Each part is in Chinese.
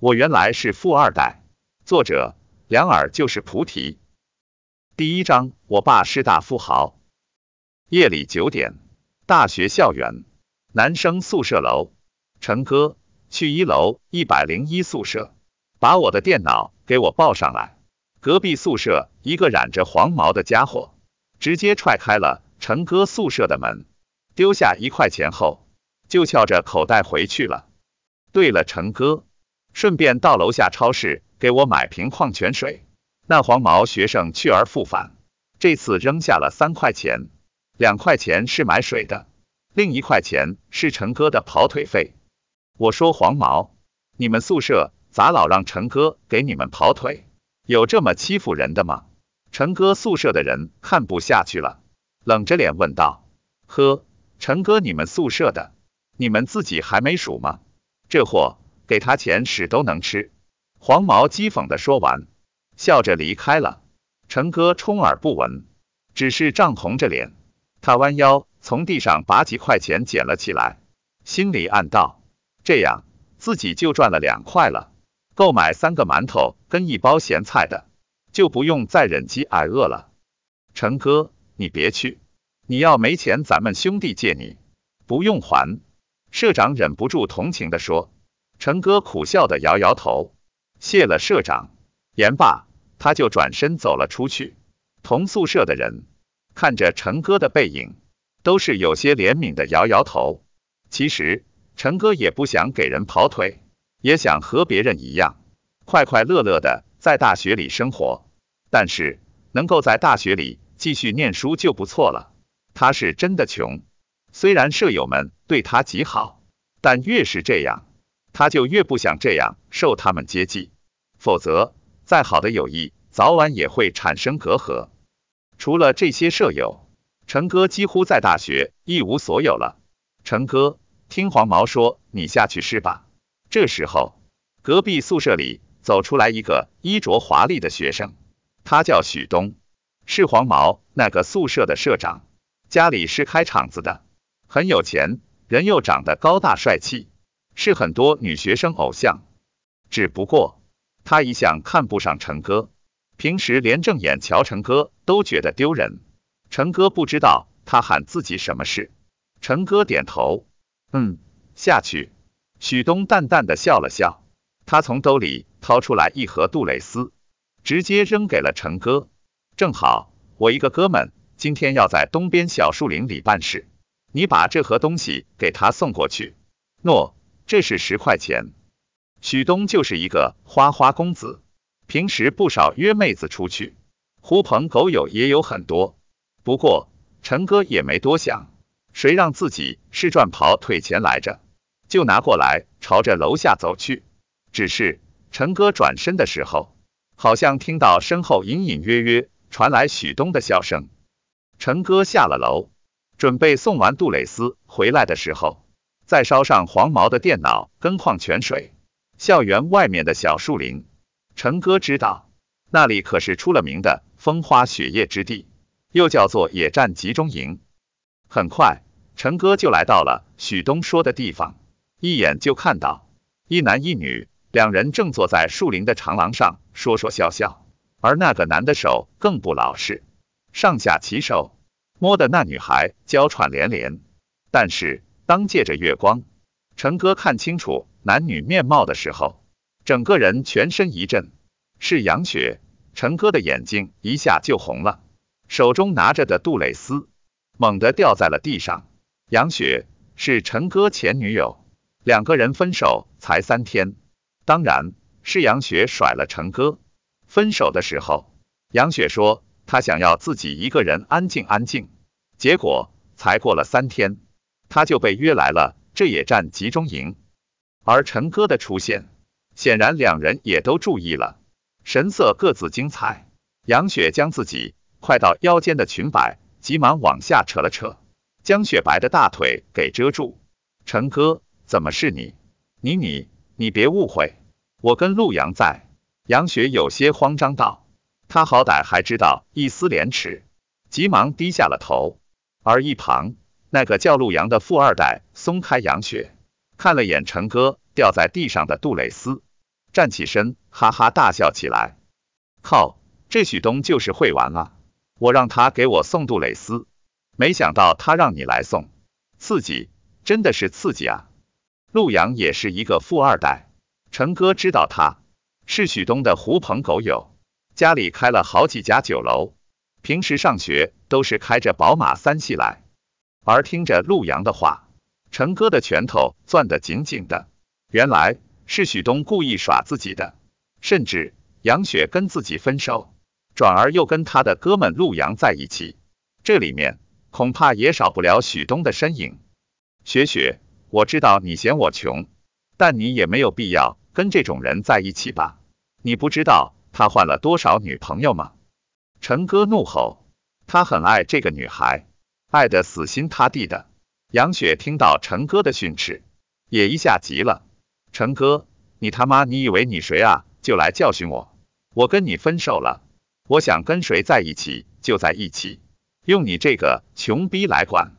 我原来是富二代。作者：两耳就是菩提。第一章，我爸是大富豪。夜里九点，大学校园，男生宿舍楼，陈哥去一楼一百零一宿舍，把我的电脑给我抱上来。隔壁宿舍一个染着黄毛的家伙，直接踹开了陈哥宿舍的门，丢下一块钱后，就翘着口袋回去了。对了，陈哥，顺便到楼下超市给我买瓶矿泉水。那黄毛学生去而复返，这次扔下了三块钱，两块钱是买水的，另一块钱是陈哥的跑腿费。我说黄毛，你们宿舍咋老让陈哥给你们跑腿？有这么欺负人的吗？陈哥宿舍的人看不下去了，冷着脸问道：呵，陈哥你们宿舍的，你们自己还没数吗？这货给他钱屎都能吃。黄毛讥讽的说完，笑着离开了。陈哥充耳不闻，只是涨红着脸。他弯腰从地上把几块钱捡了起来，心里暗道：这样自己就赚了两块了，够买三个馒头跟一包咸菜的，就不用再忍饥挨饿了。陈哥，你别去，你要没钱，咱们兄弟借你，不用还。社长忍不住同情地说，陈哥苦笑的摇摇头，谢了社长。言罢，他就转身走了出去。同宿舍的人看着陈哥的背影，都是有些怜悯的摇摇头。其实，陈哥也不想给人跑腿，也想和别人一样，快快乐乐的在大学里生活。但是，能够在大学里继续念书就不错了。他是真的穷。虽然舍友们对他极好，但越是这样，他就越不想这样受他们接济。否则，再好的友谊早晚也会产生隔阂。除了这些舍友，陈哥几乎在大学一无所有了。陈哥，听黄毛说你下去是吧？这时候，隔壁宿舍里走出来一个衣着华丽的学生，他叫许东，是黄毛那个宿舍的舍长，家里是开厂子的。很有钱，人又长得高大帅气，是很多女学生偶像。只不过她一向看不上成哥，平时连正眼瞧成哥都觉得丢人。成哥不知道他喊自己什么事。成哥点头，嗯，下去。许东淡淡的笑了笑，他从兜里掏出来一盒杜蕾斯，直接扔给了成哥。正好我一个哥们今天要在东边小树林里办事。你把这盒东西给他送过去。诺，这是十块钱。许东就是一个花花公子，平时不少约妹子出去，狐朋狗友也有很多。不过陈哥也没多想，谁让自己是赚跑腿钱来着，就拿过来朝着楼下走去。只是陈哥转身的时候，好像听到身后隐隐约约传来许东的笑声。陈哥下了楼。准备送完杜蕾斯回来的时候，再烧上黄毛的电脑跟矿泉水。校园外面的小树林，陈哥知道，那里可是出了名的风花雪月之地，又叫做野战集中营。很快，陈哥就来到了许东说的地方，一眼就看到一男一女，两人正坐在树林的长廊上说说笑笑，而那个男的手更不老实，上下其手。摸得那女孩娇喘连连，但是当借着月光，陈哥看清楚男女面貌的时候，整个人全身一震，是杨雪。陈哥的眼睛一下就红了，手中拿着的杜蕾斯猛地掉在了地上。杨雪是陈哥前女友，两个人分手才三天，当然是杨雪甩了陈哥。分手的时候，杨雪说。她想要自己一个人安静安静，结果才过了三天，他就被约来了这野战集中营。而陈哥的出现，显然两人也都注意了，神色各自精彩。杨雪将自己快到腰间的裙摆急忙往下扯了扯，将雪白的大腿给遮住。陈哥，怎么是你？你你你别误会，我跟陆阳在。杨雪有些慌张道。他好歹还知道一丝廉耻，急忙低下了头。而一旁那个叫陆阳的富二代松开杨雪，看了眼陈哥掉在地上的杜蕾斯，站起身，哈哈大笑起来。靠，这许东就是会玩啊！我让他给我送杜蕾斯，没想到他让你来送，刺激，真的是刺激啊！陆阳也是一个富二代，陈哥知道他是许东的狐朋狗友，家里开了好几家酒楼，平时上学都是开着宝马三系来。而听着陆阳的话，陈哥的拳头攥得紧紧的。原来是许东故意耍自己的，甚至杨雪跟自己分手，转而又跟他的哥们陆阳在一起，这里面恐怕也少不了许东的身影。雪雪，我知道你嫌我穷，但你也没有必要跟这种人在一起吧？你不知道他换了多少女朋友吗？陈哥怒吼，他很爱这个女孩。爱得死心塌地的杨雪听到成哥的训斥，也一下急了。成哥，你他妈你以为你谁啊？就来教训我？我跟你分手了，我想跟谁在一起就在一起，用你这个穷逼来管？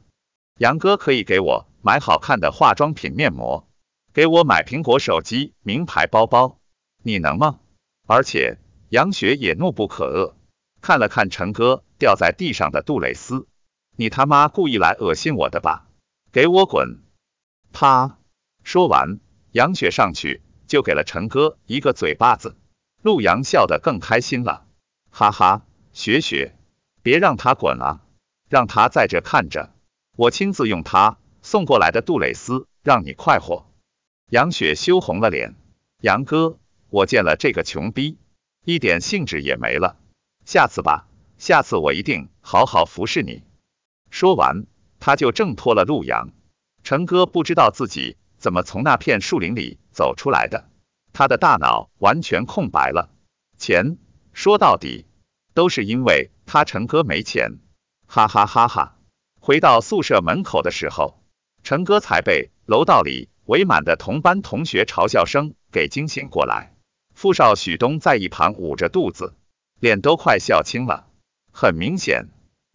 杨哥可以给我买好看的化妆品、面膜，给我买苹果手机、名牌包包，你能吗？而且杨雪也怒不可遏，看了看成哥掉在地上的杜蕾斯。你他妈故意来恶心我的吧？给我滚！啪！说完，杨雪上去就给了陈哥一个嘴巴子。陆阳笑得更开心了，哈哈，雪雪，别让他滚啊，让他在这看着，我亲自用他送过来的杜蕾斯让你快活。杨雪羞红了脸，杨哥，我见了这个穷逼，一点兴致也没了，下次吧，下次我一定好好服侍你。说完，他就挣脱了陆阳。陈哥不知道自己怎么从那片树林里走出来的，他的大脑完全空白了。钱，说到底都是因为他陈哥没钱，哈哈哈哈！回到宿舍门口的时候，陈哥才被楼道里围满的同班同学嘲笑声给惊醒过来。富少许东在一旁捂着肚子，脸都快笑青了。很明显。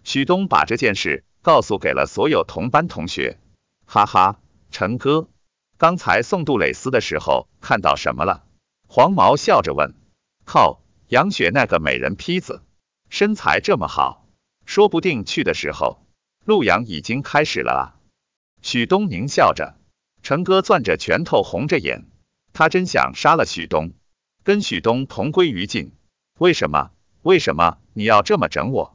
许东把这件事告诉给了所有同班同学，哈哈，陈哥，刚才送杜蕾斯的时候看到什么了？黄毛笑着问。靠，杨雪那个美人坯子，身材这么好，说不定去的时候，陆阳已经开始了啊。许东狞笑着，陈哥攥着拳头红着眼，他真想杀了许东，跟许东同归于尽。为什么？为什么你要这么整我？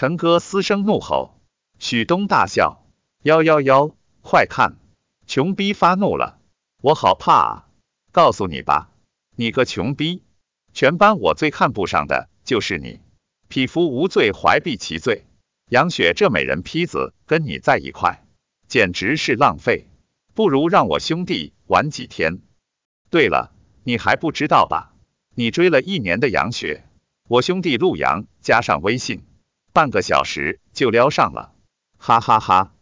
陈哥嘶声怒吼，许东大笑，幺幺幺，快看，穷逼发怒了，我好怕啊！告诉你吧，你个穷逼，全班我最看不上的就是你，匹夫无罪，怀璧其罪。杨雪这美人坯子跟你在一块，简直是浪费，不如让我兄弟玩几天。对了，你还不知道吧？你追了一年的杨雪，我兄弟陆阳加上微信。半个小时就撩上了，哈哈哈！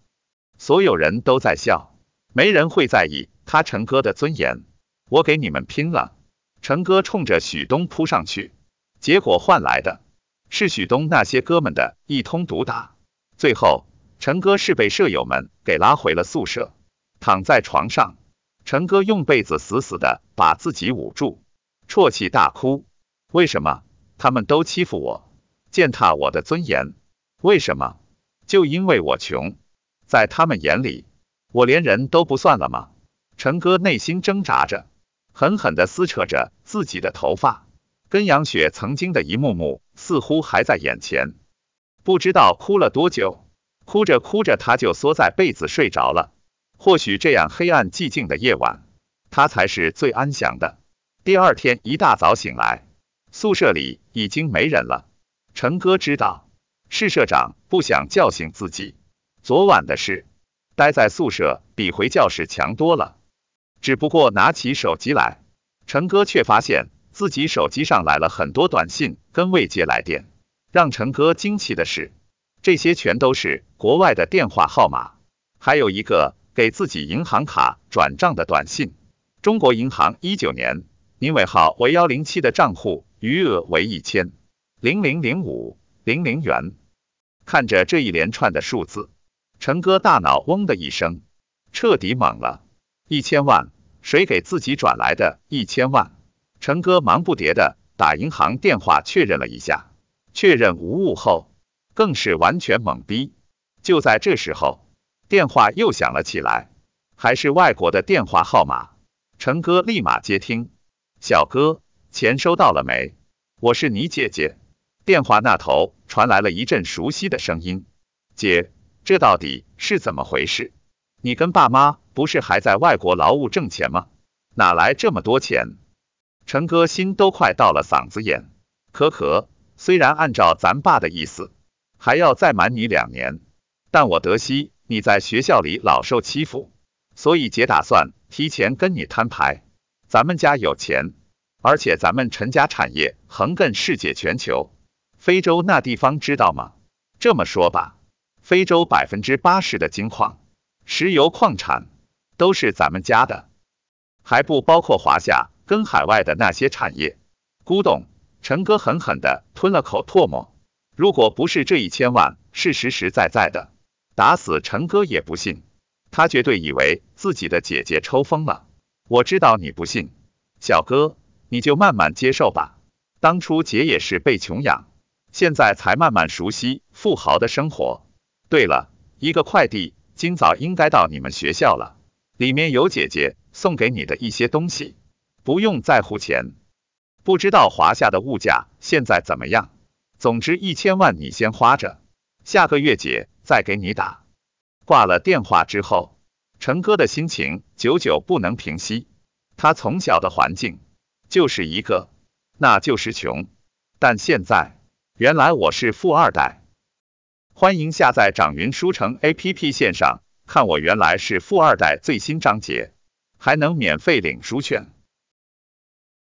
所有人都在笑，没人会在意他陈哥的尊严。我给你们拼了！陈哥冲着许东扑上去，结果换来的是许东那些哥们的一通毒打。最后，陈哥是被舍友们给拉回了宿舍，躺在床上，陈哥用被子死死的把自己捂住，啜泣大哭。为什么他们都欺负我？践踏我的尊严，为什么？就因为我穷，在他们眼里，我连人都不算了吗？陈哥内心挣扎着，狠狠地撕扯着自己的头发，跟杨雪曾经的一幕幕似乎还在眼前。不知道哭了多久，哭着哭着他就缩在被子睡着了。或许这样黑暗寂静的夜晚，他才是最安详的。第二天一大早醒来，宿舍里已经没人了。陈哥知道，是社长不想叫醒自己。昨晚的事，待在宿舍比回教室强多了。只不过拿起手机来，陈哥却发现自己手机上来了很多短信跟未接来电。让陈哥惊奇的是，这些全都是国外的电话号码，还有一个给自己银行卡转账的短信。中国银行一九年，您尾号为幺零七的账户余额为一千。零零零五零零元，看着这一连串的数字，陈哥大脑嗡的一声，彻底懵了。一千万，谁给自己转来的一千万？陈哥忙不迭的打银行电话确认了一下，确认无误后，更是完全懵逼。就在这时候，电话又响了起来，还是外国的电话号码。陈哥立马接听，小哥，钱收到了没？我是你姐姐。电话那头传来了一阵熟悉的声音，姐，这到底是怎么回事？你跟爸妈不是还在外国劳务挣钱吗？哪来这么多钱？陈哥心都快到了嗓子眼，可可，虽然按照咱爸的意思，还要再瞒你两年，但我得悉你在学校里老受欺负，所以姐打算提前跟你摊牌。咱们家有钱，而且咱们陈家产业横亘世界全球，非洲那地方知道吗？这么说吧，非洲百分之八十的金矿、石油矿产都是咱们家的。还不包括华夏跟海外的那些产业。咕咚，陈哥狠狠地吞了口唾沫。如果不是这一千万是实实在在的，打死陈哥也不信。他绝对以为自己的姐姐抽风了。我知道你不信，小哥，你就慢慢接受吧。当初姐也是被穷养，现在才慢慢熟悉富豪的生活。对了，一个快递今早应该到你们学校了，里面有姐姐。送给你的一些东西，不用在乎钱。不知道华夏的物价现在怎么样？总之一千万你先花着，下个月姐再给你打。挂了电话之后，陈哥的心情久久不能平息。他从小的环境就是一个，那就是穷。但现在，原来我是富二代。欢迎下载掌云书城 APP 线上看我原来是富二代最新章节。还能免费领书券。